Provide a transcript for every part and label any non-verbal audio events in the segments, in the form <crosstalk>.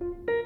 Thank you.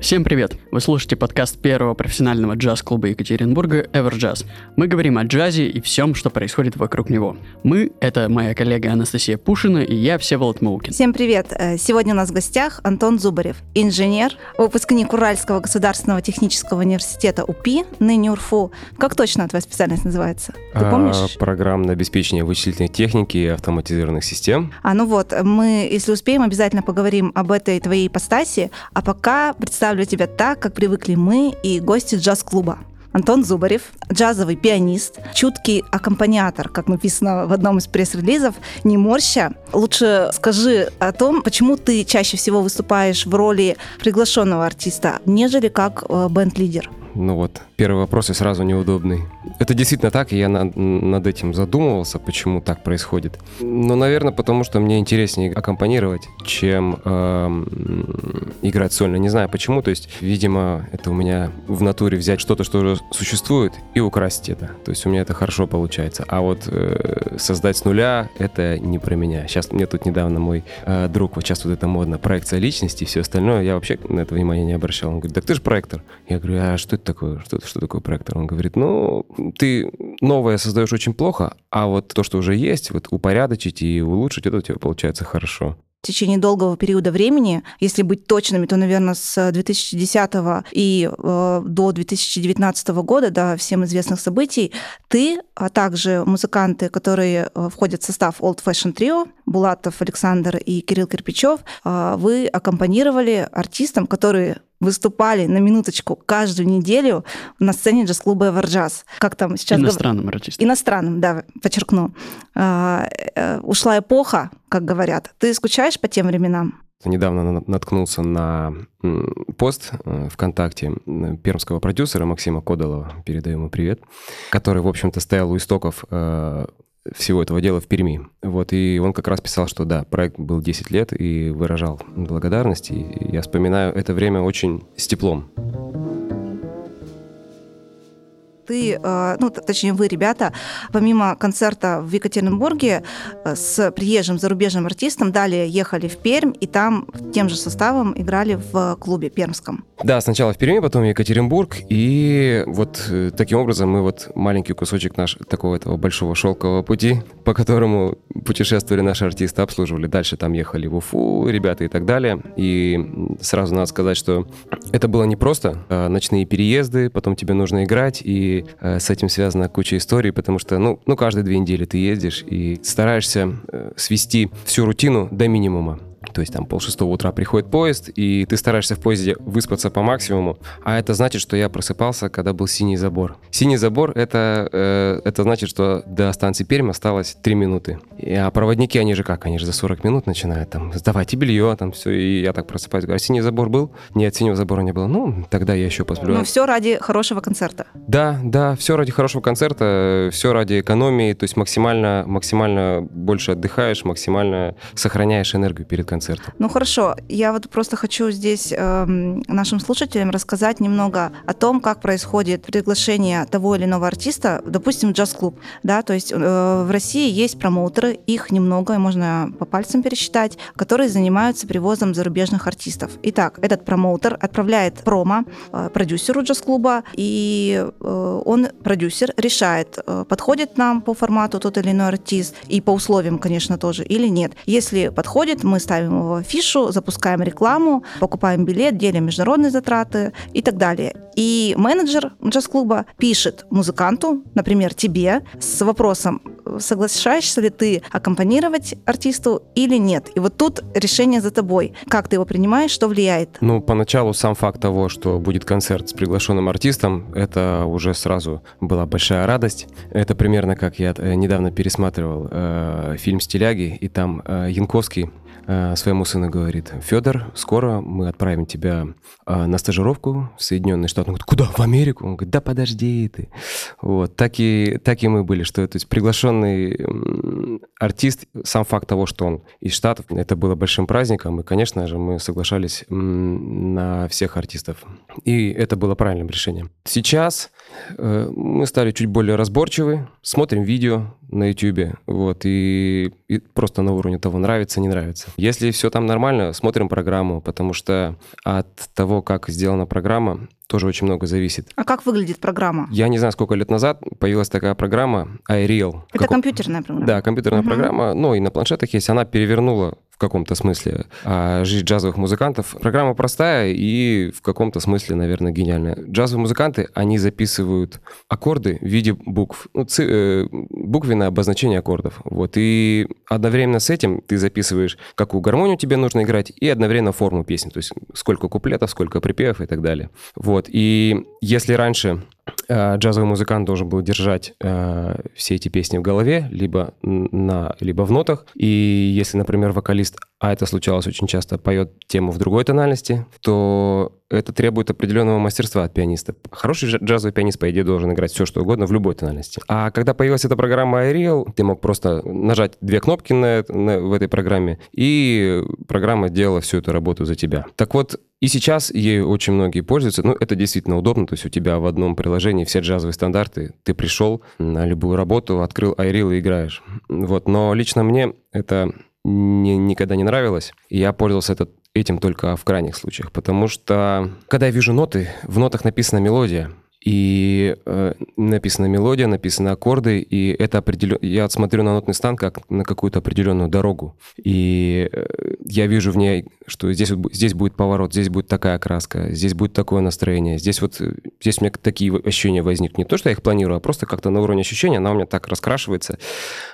Всем привет! Вы слушаете подкаст первого профессионального джаз-клуба Екатеринбурга Everjazz. Мы говорим о джазе и всем, что происходит вокруг него. Мы — это моя коллега Анастасия Пушина и я, Всеволод Маукин. Всем привет! Э, сегодня у нас в гостях Антон Зубарев, инженер, выпускник Уральского государственного технического университета УПИ, ныне УРФУ. Как точно твоя специальность называется? Ты а, помнишь? А, программное обеспечение вычислительной техники и автоматизированных систем. А, ну вот, мы, если успеем, обязательно поговорим об этой твоей ипостаси, а пока представь представлю тебя так, как привыкли мы и гости джаз-клуба. Антон Зубарев, джазовый пианист, чуткий аккомпаниатор, как написано в одном из пресс-релизов, не морща. Лучше скажи о том, почему ты чаще всего выступаешь в роли приглашенного артиста, нежели как э, бенд-лидер. Ну вот, первый вопрос и сразу неудобный. Это действительно так, и я над, над этим задумывался, почему так происходит. Но, наверное, потому что мне интереснее аккомпанировать, чем э, играть сольно. Не знаю почему, то есть, видимо, это у меня в натуре взять что-то, что уже существует, и украсить это. То есть у меня это хорошо получается. А вот э, создать с нуля — это не про меня. Сейчас мне тут недавно мой э, друг, вот сейчас вот это модно, проекция личности и все остальное, я вообще на это внимание не обращал. Он говорит, так ты же проектор. Я говорю, а что это такое? Что, что такое проектор? Он говорит, ну, ты новое создаешь очень плохо, а вот то, что уже есть, вот упорядочить и улучшить, это у тебя получается хорошо в течение долгого периода времени, если быть точными, то, наверное, с 2010 и э, до 2019 года, до всем известных событий, ты, а также музыканты, которые э, входят в состав Old Fashion Trio, Булатов Александр и Кирилл Кирпичев, э, вы аккомпанировали артистам, которые выступали на минуточку каждую неделю на сцене джаз-клуба «Эверджаз». Как там сейчас... Иностранным гов... артистом. Иностранным, да, подчеркну. А, э, ушла эпоха, как говорят. Ты скучаешь по тем временам? Недавно наткнулся на пост э, ВКонтакте пермского продюсера Максима Кодолова, передаю ему привет, который, в общем-то, стоял у истоков э, всего этого дела в Перми. Вот, и он как раз писал, что да, проект был 10 лет и выражал благодарность. И я вспоминаю это время очень с теплом ты, э, ну, точнее, вы, ребята, помимо концерта в Екатеринбурге э, с приезжим зарубежным артистом, далее ехали в Пермь, и там тем же составом играли в клубе пермском. Да, сначала в Перми, потом в Екатеринбург, и вот э, таким образом мы вот маленький кусочек наш, такого этого большого шелкового пути, по которому путешествовали наши артисты, обслуживали. Дальше там ехали в Уфу ребята и так далее. И сразу надо сказать, что это было не просто ночные переезды, потом тебе нужно играть, и э, с этим связана куча историй, потому что, ну, ну, каждые две недели ты ездишь и стараешься э, свести всю рутину до минимума. То есть там полшестого утра приходит поезд, и ты стараешься в поезде выспаться по максимуму, а это значит, что я просыпался, когда был синий забор. Синий забор это, э, это значит, что до станции Пермь осталось 3 минуты. И, а проводники, они же как? Они же за 40 минут начинают там, сдавайте белье, там все, и я так просыпаюсь, говорю, а синий забор был? Нет, синего забора не было. Ну, тогда я еще посплю. Ну, все ради хорошего концерта. Да, да, все ради хорошего концерта, все ради экономии, то есть максимально, максимально больше отдыхаешь, максимально сохраняешь энергию перед концертом концерту. Ну хорошо, я вот просто хочу здесь э, нашим слушателям рассказать немного о том, как происходит приглашение того или иного артиста, допустим, в джаз-клуб. Да, то есть э, в России есть промоутеры, их немного, можно по пальцам пересчитать, которые занимаются привозом зарубежных артистов. Итак, этот промоутер отправляет промо э, продюсеру джаз-клуба, и э, он, продюсер, решает, э, подходит нам по формату тот или иной артист, и по условиям, конечно, тоже, или нет. Если подходит, мы ставим ставим его в афишу, запускаем рекламу, покупаем билет, делим международные затраты и так далее. И менеджер джаз-клуба пишет музыканту, например, тебе, с вопросом, соглашаешься ли ты аккомпанировать артисту или нет. И вот тут решение за тобой. Как ты его принимаешь, что влияет? Ну, поначалу сам факт того, что будет концерт с приглашенным артистом, это уже сразу была большая радость. Это примерно как я э, недавно пересматривал э, фильм «Стиляги», и там э, Янковский Э, своему сыну говорит, Федор, скоро мы отправим тебя э, на стажировку в Соединенные Штаты Он говорит, куда? В Америку? Он говорит, да подожди ты. Вот, так и, так и мы были, что то есть приглашенный артист, сам факт того, что он из Штатов, это было большим праздником, и, конечно же, мы соглашались на всех артистов. И это было правильным решением. Сейчас мы стали чуть более разборчивы, смотрим видео на YouTube, вот, и, и просто на уровне того, нравится, не нравится. Если все там нормально, смотрим программу, потому что от того, как сделана программа, тоже очень много зависит. А как выглядит программа? Я не знаю, сколько лет назад появилась такая программа iReal. Это как... компьютерная программа? Да, компьютерная угу. программа, но и на планшетах есть. Она перевернула в каком-то смысле а жизнь джазовых музыкантов. Программа простая и в каком-то смысле, наверное, гениальная. Джазовые музыканты, они записывают аккорды в виде букв, ну, ци, э, буквенное обозначение аккордов. Вот, и одновременно с этим ты записываешь, какую гармонию тебе нужно играть, и одновременно форму песни, то есть сколько куплетов, сколько припевов и так далее. Вот, и если раньше джазовый музыкант должен был держать э, все эти песни в голове, либо, на, либо в нотах. И если, например, вокалист, а это случалось очень часто, поет тему в другой тональности, то это требует определенного мастерства от пианиста. Хороший джазовый пианист, по идее, должен играть все, что угодно в любой тональности. А когда появилась эта программа iReal, ты мог просто нажать две кнопки на, на, в этой программе, и программа делала всю эту работу за тебя. Так вот, и сейчас ей очень многие пользуются. Ну, это действительно удобно. То есть у тебя в одном приложении все джазовые стандарты. Ты пришел на любую работу, открыл iReal и играешь. Вот. Но лично мне это не, никогда не нравилось. Я пользовался этот, этим только в крайних случаях. Потому что, когда я вижу ноты, в нотах написана мелодия, и э, написана мелодия, написаны аккорды, и это определенно... Я смотрю на нотный стан как на какую-то определенную дорогу, и э, я вижу в ней, что здесь, здесь будет поворот, здесь будет такая краска, здесь будет такое настроение, здесь вот... Здесь у меня такие ощущения возникнут. Не то, что я их планирую, а просто как-то на уровне ощущения она у меня так раскрашивается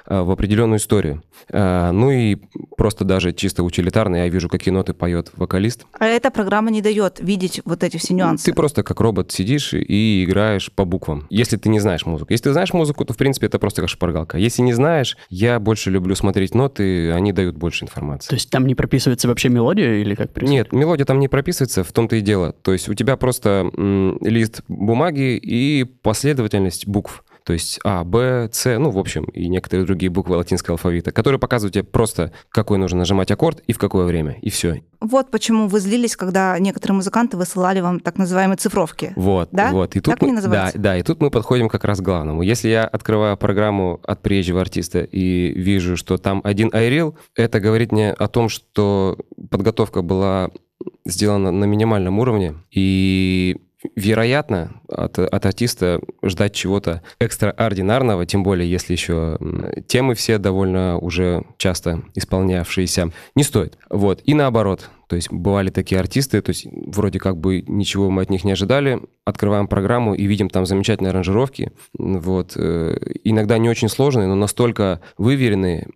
э, в определенную историю. Э, ну и просто даже чисто утилитарно я вижу, какие ноты поет вокалист. А эта программа не дает видеть вот эти все нюансы? Ты просто как робот сидишь и играешь по буквам, если ты не знаешь музыку. Если ты знаешь музыку, то, в принципе, это просто как шпаргалка. Если не знаешь, я больше люблю смотреть ноты, они дают больше информации. То есть там не прописывается вообще мелодия или как происходит? Нет, мелодия там не прописывается, в том-то и дело. То есть у тебя просто м, лист бумаги и последовательность букв то есть А, Б, С, ну, в общем, и некоторые другие буквы латинского алфавита, которые показывают тебе просто, какой нужно нажимать аккорд и в какое время, и все. Вот почему вы злились, когда некоторые музыканты высылали вам так называемые цифровки. Вот, да? вот. И тут так мы, да, да, и тут мы подходим как раз к главному. Если я открываю программу от приезжего артиста и вижу, что там один iReal, это говорит мне о том, что подготовка была сделана на минимальном уровне, и вероятно от, от артиста ждать чего-то экстраординарного, тем более если еще темы все довольно уже часто исполнявшиеся, не стоит. Вот. И наоборот, то есть бывали такие артисты, то есть вроде как бы ничего мы от них не ожидали, открываем программу и видим там замечательные аранжировки, вот, э, иногда не очень сложные, но настолько выверенные,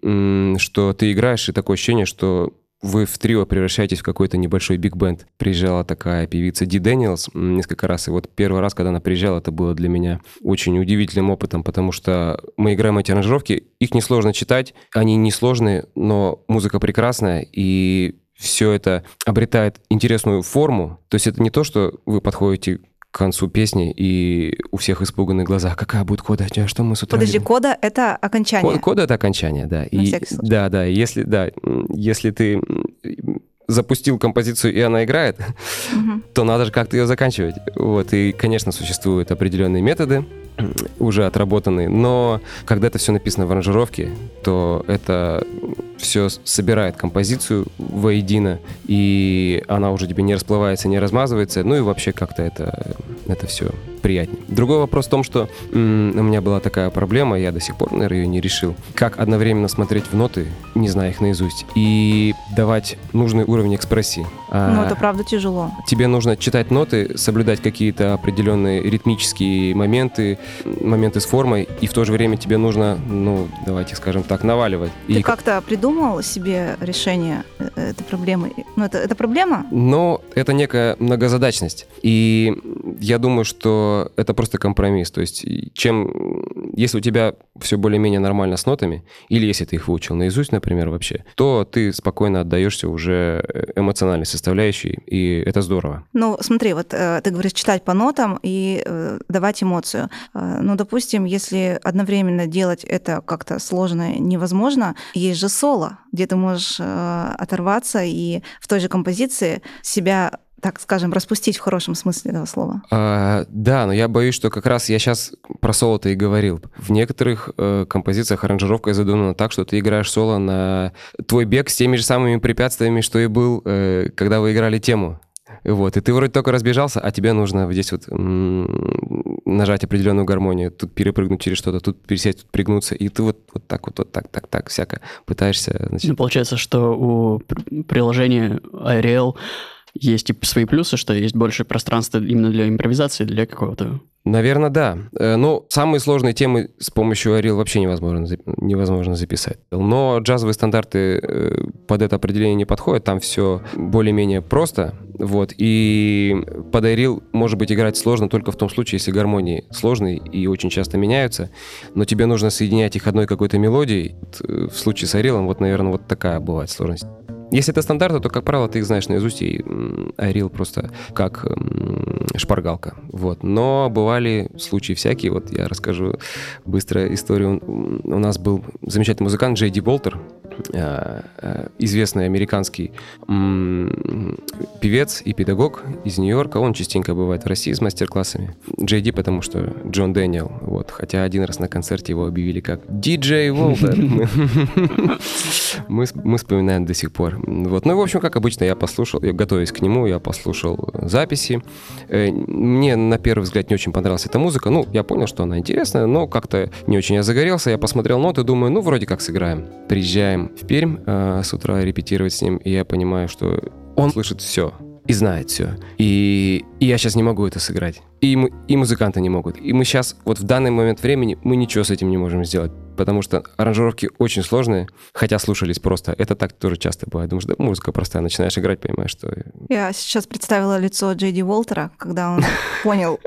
что ты играешь, и такое ощущение, что вы в трио превращаетесь в какой-то небольшой биг-бенд. Приезжала такая певица Ди Дэниелс несколько раз, и вот первый раз, когда она приезжала, это было для меня очень удивительным опытом, потому что мы играем эти аранжировки, их несложно читать, они несложные, но музыка прекрасная, и все это обретает интересную форму. То есть это не то, что вы подходите концу песни, и у всех испуганные глаза. Какая будет кода? А что мы с утра... Подожди, кода — это окончание? Кода, кода — это окончание, да. На и, Да, да. Если, да, если ты запустил композицию, и она играет, угу. то надо же как-то ее заканчивать. Вот, и, конечно, существуют определенные методы, уже отработанные, но когда это все написано в аранжировке, то это все собирает композицию воедино, и она уже тебе не расплывается, не размазывается, ну и вообще как-то это, это все приятнее. Другой вопрос в том, что м- у меня была такая проблема, я до сих пор, наверное, ее не решил. Как одновременно смотреть в ноты, не зная их наизусть, и давать нужный уровень экспрессии. А, ну, это правда тяжело. Тебе нужно читать ноты, соблюдать какие-то определенные ритмические моменты, моменты с формой, и в то же время тебе нужно, ну, давайте скажем так, наваливать. Ты и... как-то придумал себе решение э, этой проблемы? Ну, это, это проблема? Но это некая многозадачность. И я думаю, что это просто компромисс. То есть, чем, если у тебя все более-менее нормально с нотами, или если ты их выучил наизусть, например, вообще, то ты спокойно отдаешься уже эмоциональной составляющей, и это здорово. Ну, смотри, вот э, ты говоришь читать по нотам и э, давать эмоцию. Э, ну, допустим, если одновременно делать это как-то сложно, невозможно, есть же соло, где ты можешь э, оторваться и в той же композиции себя так скажем, распустить в хорошем смысле этого слова. А, да, но я боюсь, что как раз я сейчас про соло-то и говорил. В некоторых э, композициях аранжировка задумана так, что ты играешь соло на твой бег с теми же самыми препятствиями, что и был, э, когда вы играли тему. Вот, и ты вроде только разбежался, а тебе нужно здесь вот нажать определенную гармонию, тут перепрыгнуть через что-то, тут пересесть, тут пригнуться, и ты вот, вот так вот, вот так, так, так, всяко пытаешься... Значит... Ну, получается, что у приложения Ariel есть и свои плюсы, что есть больше пространства именно для импровизации, для какого-то Наверное, да. Э, но самые сложные темы с помощью Ariel вообще невозможно, невозможно записать. Но джазовые стандарты э, под это определение не подходят. Там все более-менее просто. Вот. И под Ariel, может быть, играть сложно только в том случае, если гармонии сложные и очень часто меняются. Но тебе нужно соединять их одной какой-то мелодией. Э, в случае с Ariel, вот, наверное, вот такая бывает сложность. Если это стандарты, то, как правило, ты их знаешь наизусть, и Ariel просто как шпаргалка. Вот. Но бывали случаи всякие. Вот я расскажу быстро историю. У нас был замечательный музыкант Джей Ди Болтер, известный американский певец и педагог из Нью-Йорка. Он частенько бывает в России с мастер-классами. Джей потому что Джон Дэниел. Вот. Хотя один раз на концерте его объявили как Диджей Волтер. Мы вспоминаем до сих пор. Вот. Ну и, в общем, как обычно, я послушал, готовясь к нему, я послушал записи. Э, мне на первый взгляд не очень понравилась эта музыка. Ну, я понял, что она интересная, но как-то не очень я загорелся. Я посмотрел ноты, думаю, ну, вроде как сыграем. Приезжаем в Пермь э, с утра репетировать с ним, и я понимаю, что он слышит все и знает все. И, и я сейчас не могу это сыграть. И, мы, и музыканты не могут. И мы сейчас, вот в данный момент времени, мы ничего с этим не можем сделать потому что аранжировки очень сложные, хотя слушались просто. Это так тоже часто бывает. Думаешь, да, музыка простая, начинаешь играть, понимаешь, что... Я сейчас представила лицо Джейди Уолтера, когда он <laughs> понял,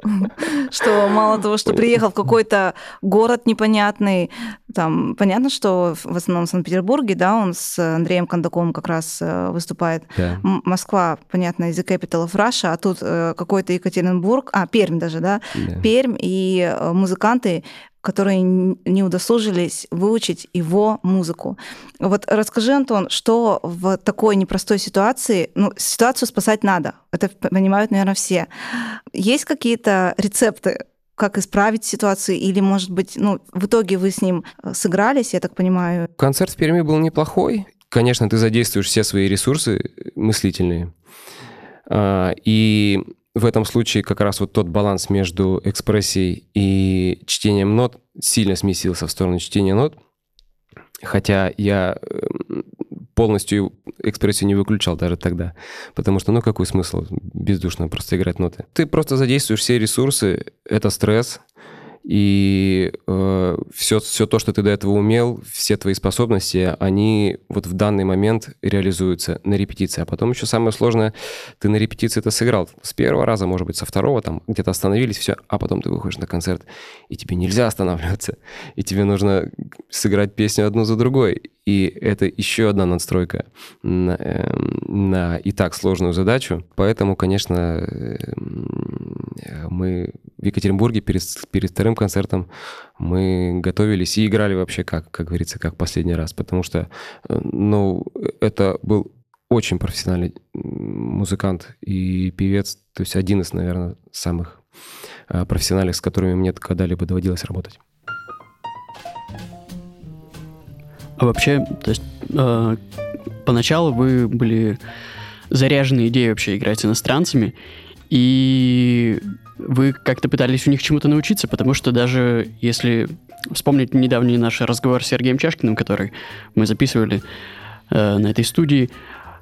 что мало того, что приехал в какой-то город непонятный, там, понятно, что в основном в Санкт-Петербурге, да, он с Андреем Кондаковым как раз э, выступает. Москва, понятно, из the capital of Russia, а тут э, какой-то Екатеринбург, а, Пермь даже, да, да. Пермь, и э, музыканты которые не удосужились выучить его музыку. Вот расскажи, Антон, что в такой непростой ситуации, ну, ситуацию спасать надо, это понимают, наверное, все. Есть какие-то рецепты, как исправить ситуацию, или, может быть, ну, в итоге вы с ним э, сыгрались, я так понимаю? Концерт в Перми был неплохой. Конечно, ты задействуешь все свои ресурсы мыслительные. А, и в этом случае как раз вот тот баланс между экспрессией и чтением нот сильно сместился в сторону чтения нот. Хотя я эм, полностью экспрессию не выключал даже тогда. Потому что, ну, какой смысл бездушно просто играть ноты? Ты просто задействуешь все ресурсы, это стресс, и э, все, все то, что ты до этого умел, все твои способности, они вот в данный момент реализуются на репетиции. А потом еще самое сложное, ты на репетиции это сыграл с первого раза, может быть, со второго, там где-то остановились, все, а потом ты выходишь на концерт, и тебе нельзя останавливаться, и тебе нужно сыграть песню одну за другой. И это еще одна надстройка на, э, на и так сложную задачу. Поэтому, конечно, э, мы в Екатеринбурге перед, перед вторым концертом мы готовились и играли вообще как, как говорится, как последний раз. Потому что, э, ну, это был очень профессиональный музыкант и певец, то есть один из, наверное, самых э, профессиональных, с которыми мне когда-либо доводилось работать. А вообще, то есть э, поначалу вы были заряжены идеей вообще играть с иностранцами, и вы как-то пытались у них чему-то научиться, потому что даже если вспомнить недавний наш разговор с Сергеем Чашкиным, который мы записывали э, на этой студии,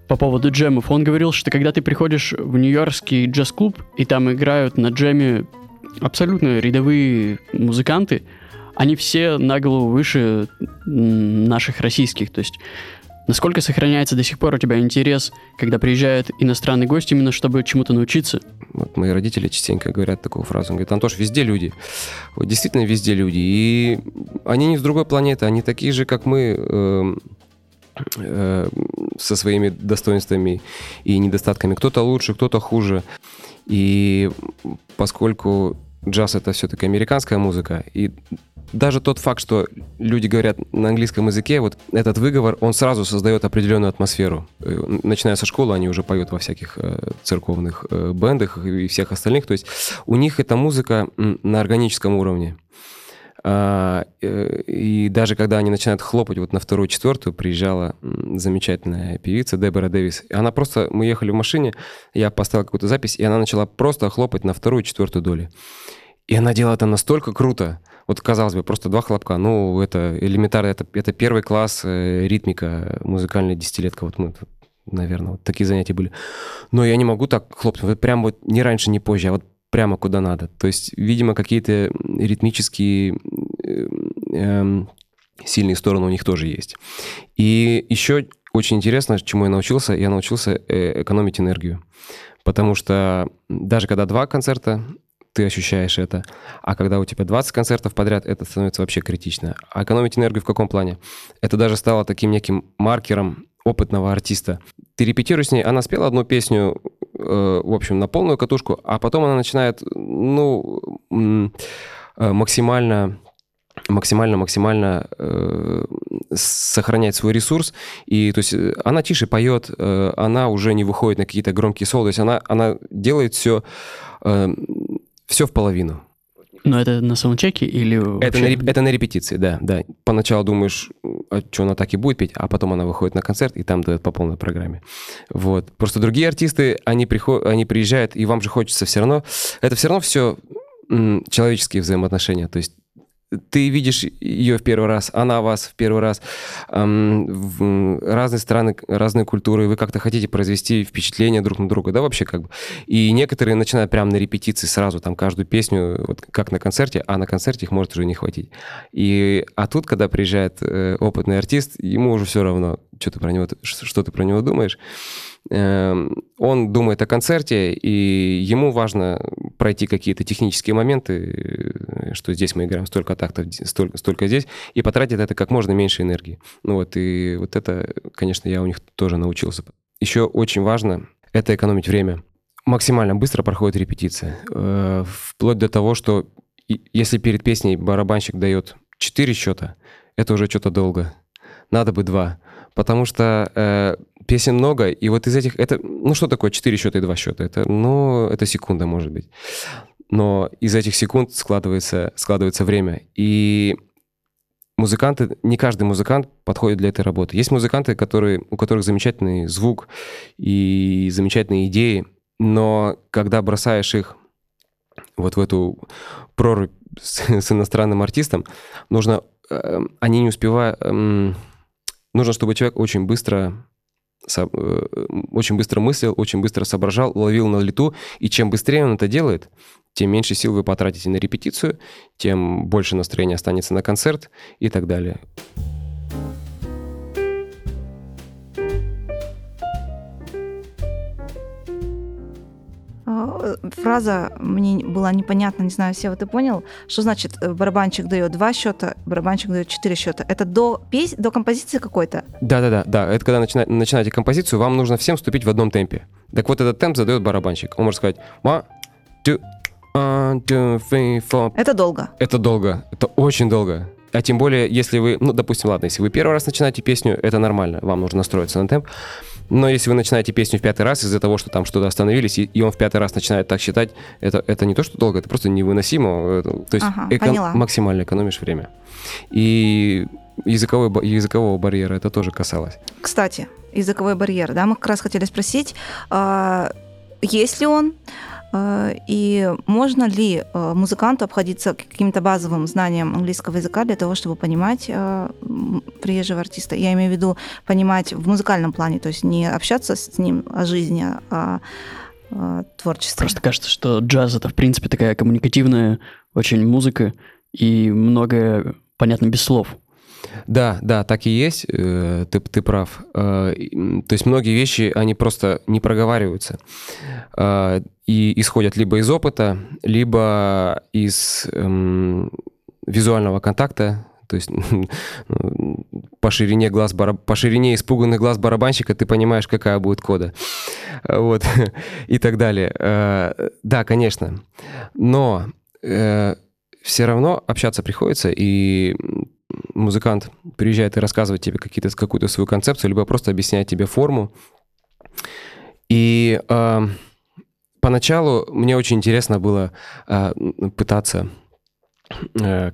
по поводу джемов. Он говорил, что когда ты приходишь в нью-йоркский джаз-клуб, и там играют на джеме абсолютно рядовые музыканты, они все на голову выше наших российских. То есть Насколько сохраняется до сих пор у тебя интерес, когда приезжает иностранный гость, именно чтобы чему-то научиться? Вот мои родители частенько говорят такую фразу. Он говорит, Антош, везде люди. Вот действительно везде люди. И они не с другой планеты, они такие же, как мы, э, э, со своими достоинствами и недостатками. Кто-то лучше, кто-то хуже. И поскольку джаз это все-таки американская музыка, и даже тот факт, что люди говорят на английском языке, вот этот выговор, он сразу создает определенную атмосферу. Э, начиная со школы, они уже поют во всяких э, церковных э, бендах и всех остальных. То есть у них эта музыка на органическом уровне. А, и даже когда они начинают хлопать вот на вторую, четвертую, приезжала замечательная певица Дебора Дэвис. Она просто, мы ехали в машине, я поставил какую-то запись, и она начала просто хлопать на вторую, четвертую доли. И она делала это настолько круто. Вот, казалось бы, просто два хлопка. Ну, это элементарно, это, это первый класс э, ритмика, музыкальная десятилетка. Вот мы, наверное, вот такие занятия были. Но я не могу так хлопнуть. Вот прям вот не раньше, не позже, а вот прямо куда надо. То есть, видимо, какие-то ритмические э, э, сильные стороны у них тоже есть. И еще очень интересно, чему я научился. Я научился э, экономить энергию. Потому что даже когда два концерта, ты ощущаешь это. А когда у тебя 20 концертов подряд, это становится вообще критично. А экономить энергию в каком плане? Это даже стало таким неким маркером опытного артиста. Ты репетируешь с ней, она спела одну песню, э, в общем, на полную катушку, а потом она начинает, ну, э, максимально максимально максимально э, сохранять свой ресурс и то есть э, она тише поет э, она уже не выходит на какие-то громкие соло то есть она она делает все э, все в половину но это на саундчеке или это на, это на репетиции, да, да. Поначалу думаешь, а что она так и будет петь, а потом она выходит на концерт и там дает по полной программе. Вот. Просто другие артисты, они, приход... они приезжают, и вам же хочется все равно... Это все равно все человеческие взаимоотношения. То есть ты видишь ее в первый раз, она вас в первый раз, эм, в разные страны, разные культуры, вы как-то хотите произвести впечатление друг на друга, да, вообще как бы. И некоторые начинают прямо на репетиции сразу там каждую песню, вот как на концерте, а на концерте их может уже не хватить. И, а тут, когда приезжает э, опытный артист, ему уже все равно, что ты про него, что ты про него думаешь. Эм, он думает о концерте, и ему важно пройти какие-то технические моменты, э, что здесь мы играем столько тактов, столько, столько здесь, и потратить это как можно меньше энергии. Ну вот, и вот это, конечно, я у них тоже научился. Еще очень важно — это экономить время. Максимально быстро проходит репетиция. Э, вплоть до того, что если перед песней барабанщик дает 4 счета, это уже что-то долго. Надо бы два. Потому что э, песен много, и вот из этих... Это, ну, что такое 4 счета и 2 счета? Это, ну, это секунда, может быть. Но из этих секунд складывается, складывается время. И музыканты, не каждый музыкант подходит для этой работы. Есть музыканты, которые, у которых замечательный звук и замечательные идеи, но когда бросаешь их вот в эту прорубь с, с иностранным артистом, нужно... Э, они не успевают... Э, нужно, чтобы человек очень быстро Э, очень быстро мыслил, очень быстро соображал, ловил на лету, и чем быстрее он это делает, тем меньше сил вы потратите на репетицию, тем больше настроения останется на концерт и так далее. Фраза мне была непонятна, не знаю, все вот ты понял, что значит э, барабанщик дает два счета, барабанщик дает четыре счета. Это до, пес... до композиции какой-то? Да-да-да, да. Это когда начина... начинаете композицию, вам нужно всем вступить в одном темпе. Так вот этот темп задает барабанщик. Он может сказать one, two, one, two, three, four. Это долго. Это долго. Это очень долго. А тем более, если вы, ну, допустим, ладно, если вы первый раз начинаете песню, это нормально, вам нужно настроиться на темп. Но если вы начинаете песню в пятый раз из-за того, что там что-то остановились, и, и он в пятый раз начинает так считать, это, это не то, что долго, это просто невыносимо. То есть ага, эко- максимально экономишь время. И языковой, языкового барьера это тоже касалось. Кстати, языковой барьер, да, мы как раз хотели спросить, а, есть ли он, Э, и можно ли э, музыканту обходиться каким-то базовым знанием английского языка для того, чтобы понимать э, приезжего артиста? Я имею в виду понимать в музыкальном плане, то есть не общаться с ним о жизни, а творчестве. Просто кажется, что джаз это в принципе такая коммуникативная очень музыка, и многое понятно без слов. Да, да, так и есть, э, ты, ты прав. Э, то есть многие вещи, они просто не проговариваются э, и исходят либо из опыта, либо из эм, визуального контакта, то есть <laughs> по ширине глаз по ширине испуганных глаз барабанщика ты понимаешь, какая будет кода. Вот. <laughs> И так далее. Да, конечно. Но все равно общаться приходится, и музыкант приезжает и рассказывает тебе какие-то, какую-то свою концепцию, либо просто объясняет тебе форму. И э, поначалу мне очень интересно было э, пытаться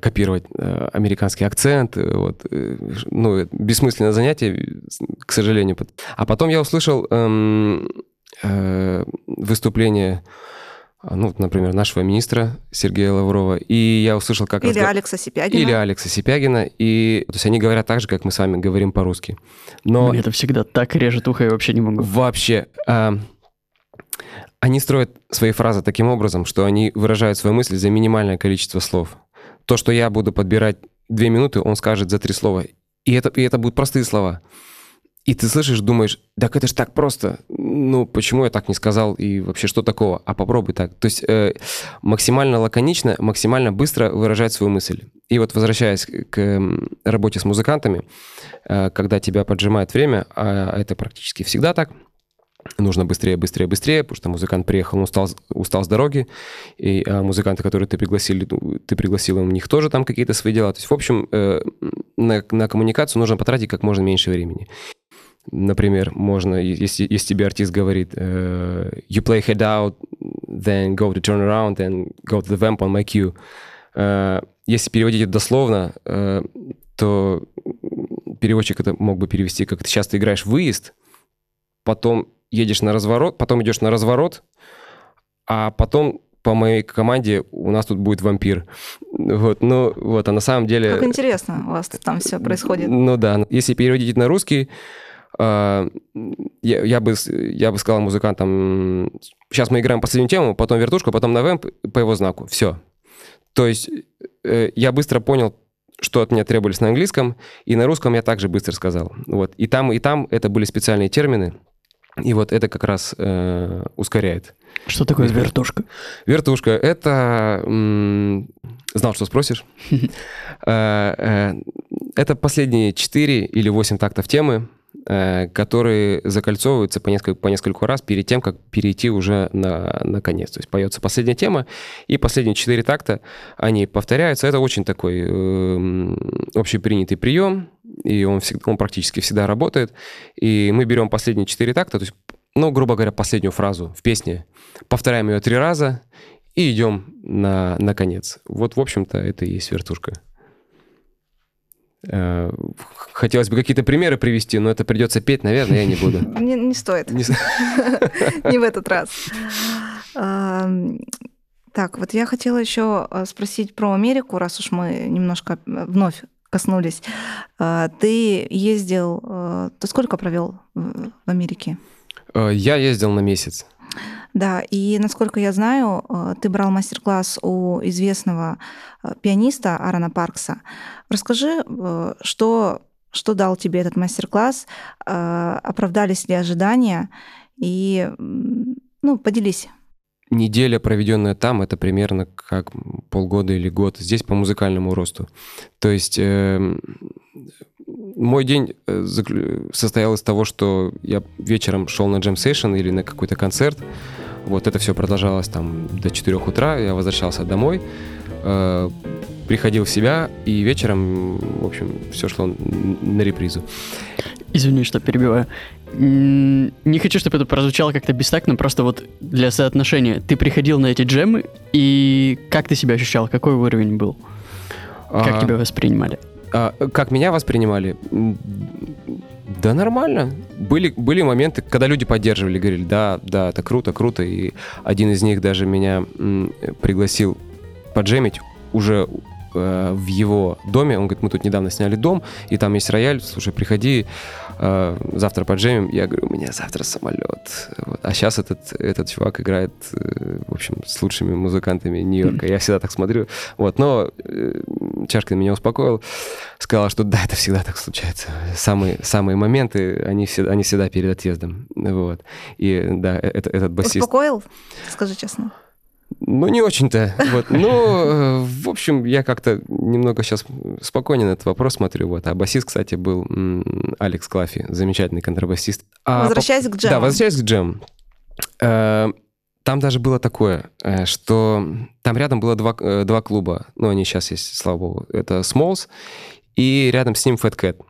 копировать э, американский акцент, э, вот, э, ну, бессмысленное занятие, к сожалению. А потом я услышал э, э, выступление а, ну, например, нашего министра Сергея Лаврова, и я услышал, как... Или разгов... Алекса Сипягина. Или Алекса Сипягина, и... То есть они говорят так же, как мы с вами говорим по-русски. Но... Мне это всегда так режет ухо, я вообще не могу. Вообще. А... Они строят свои фразы таким образом, что они выражают свою мысль за минимальное количество слов. То, что я буду подбирать две минуты, он скажет за три слова. И это, и это будут простые слова. И ты слышишь, думаешь, так это же так просто. Ну, почему я так не сказал и вообще что такого? А попробуй так. То есть э, максимально лаконично, максимально быстро выражать свою мысль. И вот возвращаясь к работе с музыкантами, э, когда тебя поджимает время, а это практически всегда так, нужно быстрее, быстрее, быстрее, потому что музыкант приехал, устал, устал с дороги, и а музыканты, которые ты пригласил, ты пригласил, у них тоже там какие-то свои дела. То есть, в общем, э, на, на коммуникацию нужно потратить как можно меньше времени. Например, можно, если, если тебе артист говорит uh, «You play head out, then go to turn around and go to the vamp on my cue». Uh, если переводить это дословно, uh, то переводчик это мог бы перевести как «ты часто играешь выезд, потом едешь на разворот, потом идешь на разворот, а потом по моей команде у нас тут будет вампир. Вот, ну, вот, а на самом деле... Как интересно у вас там все происходит. Ну да, если переводить на русский, я, я, бы, я бы сказал музыкантам, сейчас мы играем последнюю тему, потом вертушку, потом на вэмп по его знаку. Все. То есть э, я быстро понял, что от меня требовались на английском, и на русском я также быстро сказал. Вот. И там, и там это были специальные термины, и вот это как раз э, ускоряет. Что такое вертушка? Вертушка — это... Знал, что спросишь. <laughs> Э, э, это последние 4 или 8 тактов темы, которые закольцовываются по несколько, по несколько раз перед тем, как перейти уже на, на конец. То есть поется последняя тема, и последние четыре такта, они повторяются. Это очень такой э, общепринятый прием, и он, всегда, он практически всегда работает. И мы берем последние четыре такта, то есть, ну, грубо говоря, последнюю фразу в песне, повторяем ее три раза и идем на, на конец. Вот, в общем-то, это и есть вертушка. Э, хотелось бы какие-то примеры привести, но это придется петь, наверное, я не буду. <laughs> Не, не стоит. Не... <laughs> в этот раз. Так, вот я хотела еще э, спросить про Америку, раз уж мы немножко э, вновь коснулись. Ты ездил, ты сколько провел в Америке? Я ездил на месяц. Да, и насколько я знаю, э, ты брал мастер-класс у известного э, пианиста Аарона Паркса. Расскажи, э, что, что дал тебе этот мастер-класс, оправдались ли ожидания, и ну, поделись. Неделя, проведенная там, это примерно как полгода или год здесь по музыкальному росту. То есть э, мой день состоял из того, что я вечером шел на джем-сейшн или на какой-то концерт, вот это все продолжалось там до 4 утра, я возвращался домой, э, приходил в себя, и вечером, в общем, все шло на репризу. Извини, что перебиваю. Не хочу, чтобы это прозвучало как-то бестактно, просто вот для соотношения. Ты приходил на эти джемы, и как ты себя ощущал? Какой уровень был? Как а, тебя воспринимали? А, как меня воспринимали? Да нормально. Были, были моменты, когда люди поддерживали, говорили, да, да, это круто, круто. И один из них даже меня м, пригласил поджемить уже э, в его доме. Он говорит, мы тут недавно сняли дом, и там есть рояль. Слушай, приходи э, завтра поджемим. Я говорю, у меня завтра самолет. Вот. А сейчас этот, этот чувак играет, э, в общем, с лучшими музыкантами Нью-Йорка. Я всегда так смотрю. Вот. Но э, Чашкин меня успокоил. Сказал, что да, это всегда так случается. Самые, самые моменты, они всегда, они всегда перед отъездом. Вот. И да, э, это, этот басист... Успокоил? Скажи честно. Ну, не очень-то. Вот. Ну, в общем, я как-то немного сейчас спокойнее на этот вопрос смотрю. Вот. А басист, кстати, был Алекс Клафи, замечательный контрабасист. А возвращаясь по... к джему. Да, возвращаясь к джему. Там даже было такое, э, что там рядом было два, э, два клуба. Ну, они сейчас есть, слава богу. Это Smalls и рядом с ним Fat Cat.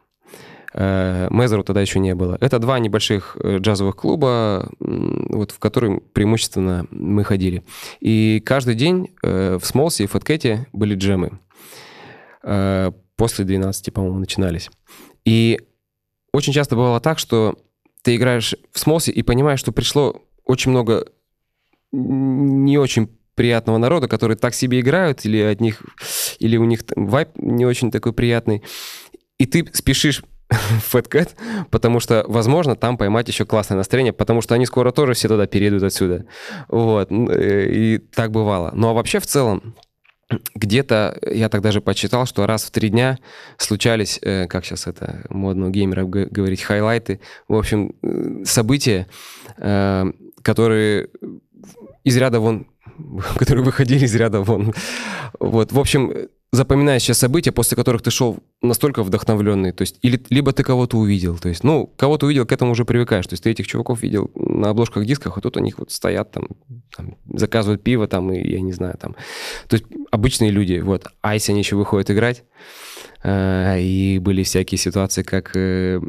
Э, Мезеру тогда еще не было. Это два небольших джазовых клуба, вот, в которые преимущественно мы ходили. И каждый день в Смолсе и Фаткете были джемы. После 12, по-моему, начинались. И очень часто бывало так, что ты играешь в Смолсе и понимаешь, что пришло очень много не очень приятного народа, которые так себе играют, или от них, или у них вайп не очень такой приятный. И ты спешишь <laughs> Fat Cat, потому что, возможно, там поймать еще классное настроение, потому что они скоро тоже все туда перейдут отсюда. Вот. Э, и так бывало. Ну а вообще в целом, где-то я так даже почитал, что раз в три дня случались, э, как сейчас это модно у геймеров говорить, хайлайты, в общем, э, события, которые из ряда вон, <laughs> которые выходили из ряда вон. Вот, в общем, запоминающие события, после которых ты шел настолько вдохновленный, то есть, или, либо ты кого-то увидел, то есть, ну, кого-то увидел, к этому уже привыкаешь, то есть ты этих чуваков видел на обложках дисках, а тут у них вот стоят там, там заказывают пиво там, и я не знаю, там, то есть обычные люди, вот, а если они еще выходят играть, э, и были всякие ситуации, как э,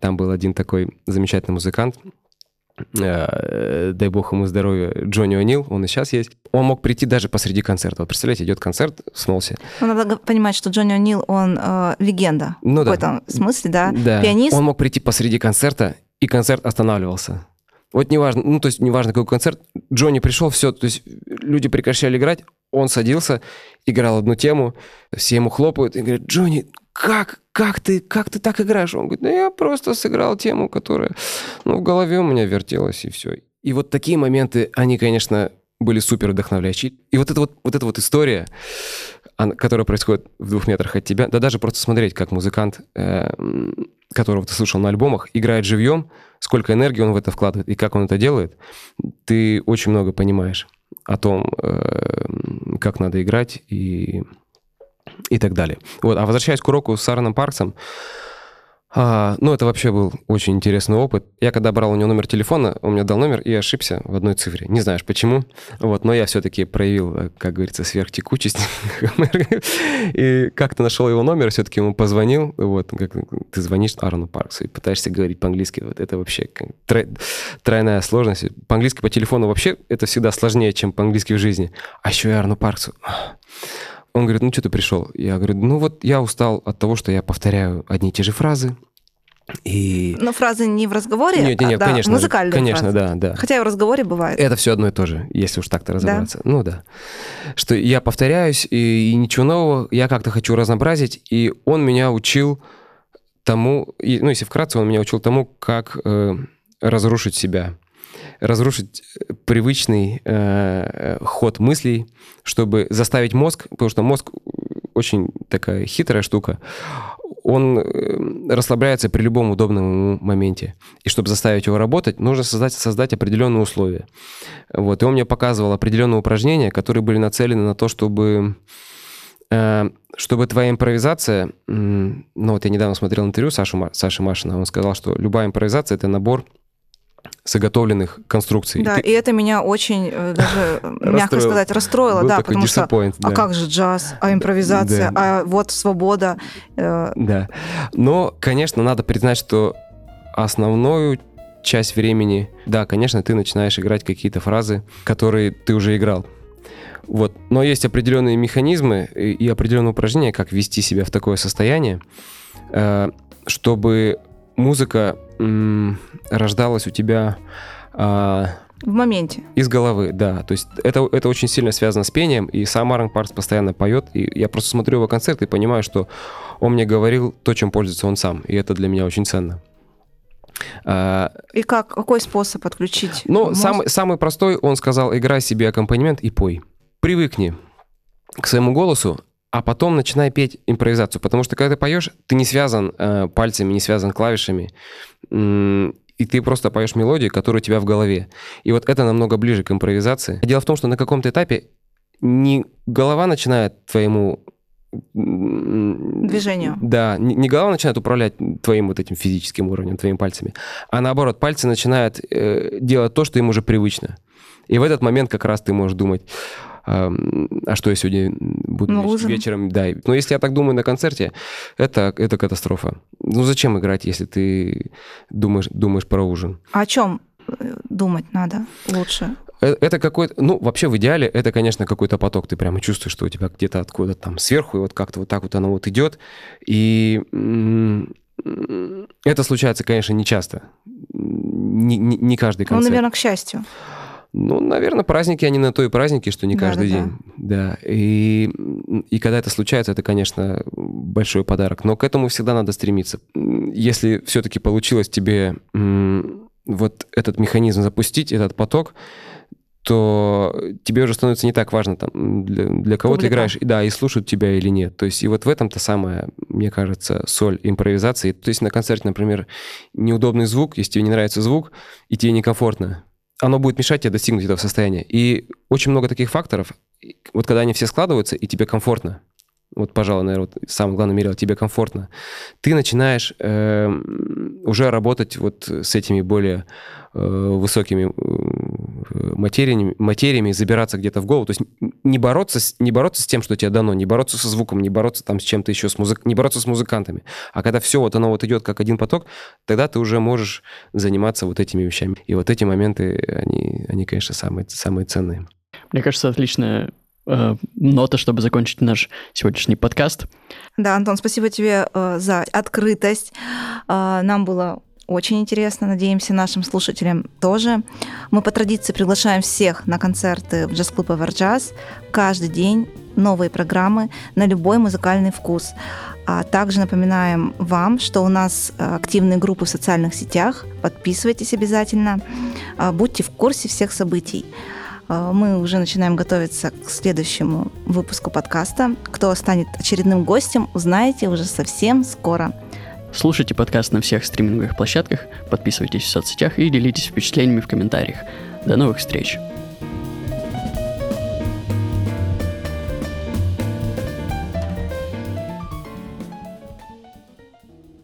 там был один такой замечательный музыкант, дай бог ему здоровья, Джонни О'Нил, он и сейчас есть. Он мог прийти даже посреди концерта. Вот представляете, идет концерт в Смолсе. Ну, надо понимать, что Джонни О'Нил, он э, легенда. Ну, в да. этом смысле, да. да. Пианист. Он мог прийти посреди концерта, и концерт останавливался. Вот неважно, ну, то есть неважно, какой концерт, Джонни пришел, все, то есть люди прекращали играть, он садился, играл одну тему, все ему хлопают и говорят, Джонни, как, как ты, как ты так играешь? Он говорит, ну я просто сыграл тему, которая, ну, в голове у меня вертелась, и все. И вот такие моменты, они, конечно, были супер вдохновляющие. И вот эта вот, вот эта вот история, которая происходит в двух метрах от тебя, да даже просто смотреть, как музыкант, э, которого ты слушал на альбомах, играет живьем, сколько энергии он в это вкладывает и как он это делает, ты очень много понимаешь о том, э, как надо играть и и так далее. Вот. А возвращаясь к уроку с Аароном Парксом, а, ну, это вообще был очень интересный опыт. Я когда брал у него номер телефона, он мне дал номер и ошибся в одной цифре. Не знаешь почему, вот, но я все-таки проявил, э, как говорится, сверхтекучесть. <laughs> и как-то нашел его номер, все-таки ему позвонил, вот, как ты звонишь Аарону Парксу и пытаешься говорить по-английски. Вот это вообще тройная сложность. По-английски по телефону вообще это всегда сложнее, чем по-английски в жизни. А еще и Аарону Парксу. Он говорит, ну что ты пришел? Я говорю, ну вот я устал от того, что я повторяю одни и те же фразы. И... Но фразы не в разговоре, нет, нет, а, да, конечно, музыкальные Конечно, фразы. да, да. Хотя и в разговоре бывает. Это все одно и то же, если уж так-то разобраться. Да? Ну да. Что я повторяюсь, и, и ничего нового, я как-то хочу разнообразить, и он меня учил тому, и, ну если вкратце, он меня учил тому, как э, разрушить себя разрушить привычный э, ход мыслей, чтобы заставить мозг, потому что мозг очень такая хитрая штука, он э, расслабляется при любом удобном моменте. И чтобы заставить его работать, нужно создать, создать определенные условия. Вот. И он мне показывал определенные упражнения, которые были нацелены на то, чтобы э, чтобы твоя импровизация, ну вот я недавно смотрел интервью Саши, Саши Машина, он сказал, что любая импровизация — это набор заготовленных конструкций. Да, и, ты... и это меня очень, э, даже, <laughs> мягко сказать, расстроило, Был да, потому что, да. а как же джаз, а импровизация, да. а вот свобода. Э. Да, но, конечно, надо признать, что основную часть времени, да, конечно, ты начинаешь играть какие-то фразы, которые ты уже играл. Вот. Но есть определенные механизмы и определенные упражнения, как ввести себя в такое состояние, э, чтобы музыка рождалась у тебя а, В моменте. Из головы, да. То есть это, это очень сильно связано с пением, и сам Аарон Паркс постоянно поет, и я просто смотрю его концерт и понимаю, что он мне говорил то, чем пользуется он сам, и это для меня очень ценно. А, и как, какой способ отключить? Ну, самый, самый простой, он сказал, играй себе аккомпанемент и пой. Привыкни к своему голосу, а потом начинай петь импровизацию, потому что когда ты поешь, ты не связан э, пальцами, не связан клавишами, и ты просто поешь мелодию, которая у тебя в голове. И вот это намного ближе к импровизации. Дело в том, что на каком-то этапе не голова начинает твоему движению. Да, не, не голова начинает управлять твоим вот этим физическим уровнем, твоими пальцами, а наоборот, пальцы начинают э, делать то, что им уже привычно. И в этот момент как раз ты можешь думать, а, а что я сегодня буду ну, вечером, вечером, да. Но если я так думаю на концерте, это, это катастрофа. Ну зачем играть, если ты думаешь, думаешь про ужин? А о чем э, думать надо лучше? Э, это какой-то, ну, вообще в идеале это, конечно, какой-то поток. Ты прямо чувствуешь, что у тебя где-то откуда-то там сверху, и вот как-то вот так вот оно вот идет. И это случается, конечно, не часто. Не, не, не каждый концерт. Ну, наверное, к счастью. Ну, наверное, праздники, они на то и праздники, что не каждый да, день. Да. да. И, и когда это случается, это, конечно, большой подарок. Но к этому всегда надо стремиться. Если все-таки получилось тебе вот этот механизм запустить, этот поток, то тебе уже становится не так важно, там, для, для кого Публика. ты играешь, да, и слушают тебя или нет. То есть и вот в этом-то самая, мне кажется, соль импровизации. То есть на концерте, например, неудобный звук, если тебе не нравится звук, и тебе некомфортно, оно будет мешать тебе достигнуть этого состояния. И очень много таких факторов, вот когда они все складываются, и тебе комфортно, вот, пожалуй, наверное, вот самое главное мерило, тебе комфортно, ты начинаешь э, уже работать вот с этими более высокими э, материями, материями, забираться где-то в голову. То есть не бороться, с, не бороться с тем, что тебе дано, не бороться со звуком, не бороться там с чем-то еще, с музык... не бороться с музыкантами. А когда все вот оно вот идет как один поток, тогда ты уже можешь заниматься вот этими вещами. И вот эти моменты, они, они конечно, самые, самые ценные. Мне кажется, отличная э, нота, чтобы закончить наш сегодняшний подкаст. Да, Антон, спасибо тебе э, за открытость. Э, нам было очень интересно, надеемся, нашим слушателям тоже. Мы по традиции приглашаем всех на концерты в джаз-клуб Everjazz. Каждый день новые программы на любой музыкальный вкус. А также напоминаем вам, что у нас э, активные группы в социальных сетях. Подписывайтесь обязательно. Э, будьте в курсе всех событий. А, мы уже начинаем готовиться к следующему выпуску подкаста. Кто станет очередным гостем, узнаете уже совсем скоро. Слушайте подкаст на всех стриминговых площадках, подписывайтесь в соцсетях и делитесь впечатлениями в комментариях. До новых встреч!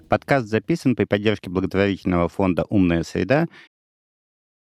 Подкаст записан при поддержке благотворительного фонда «Умная среда»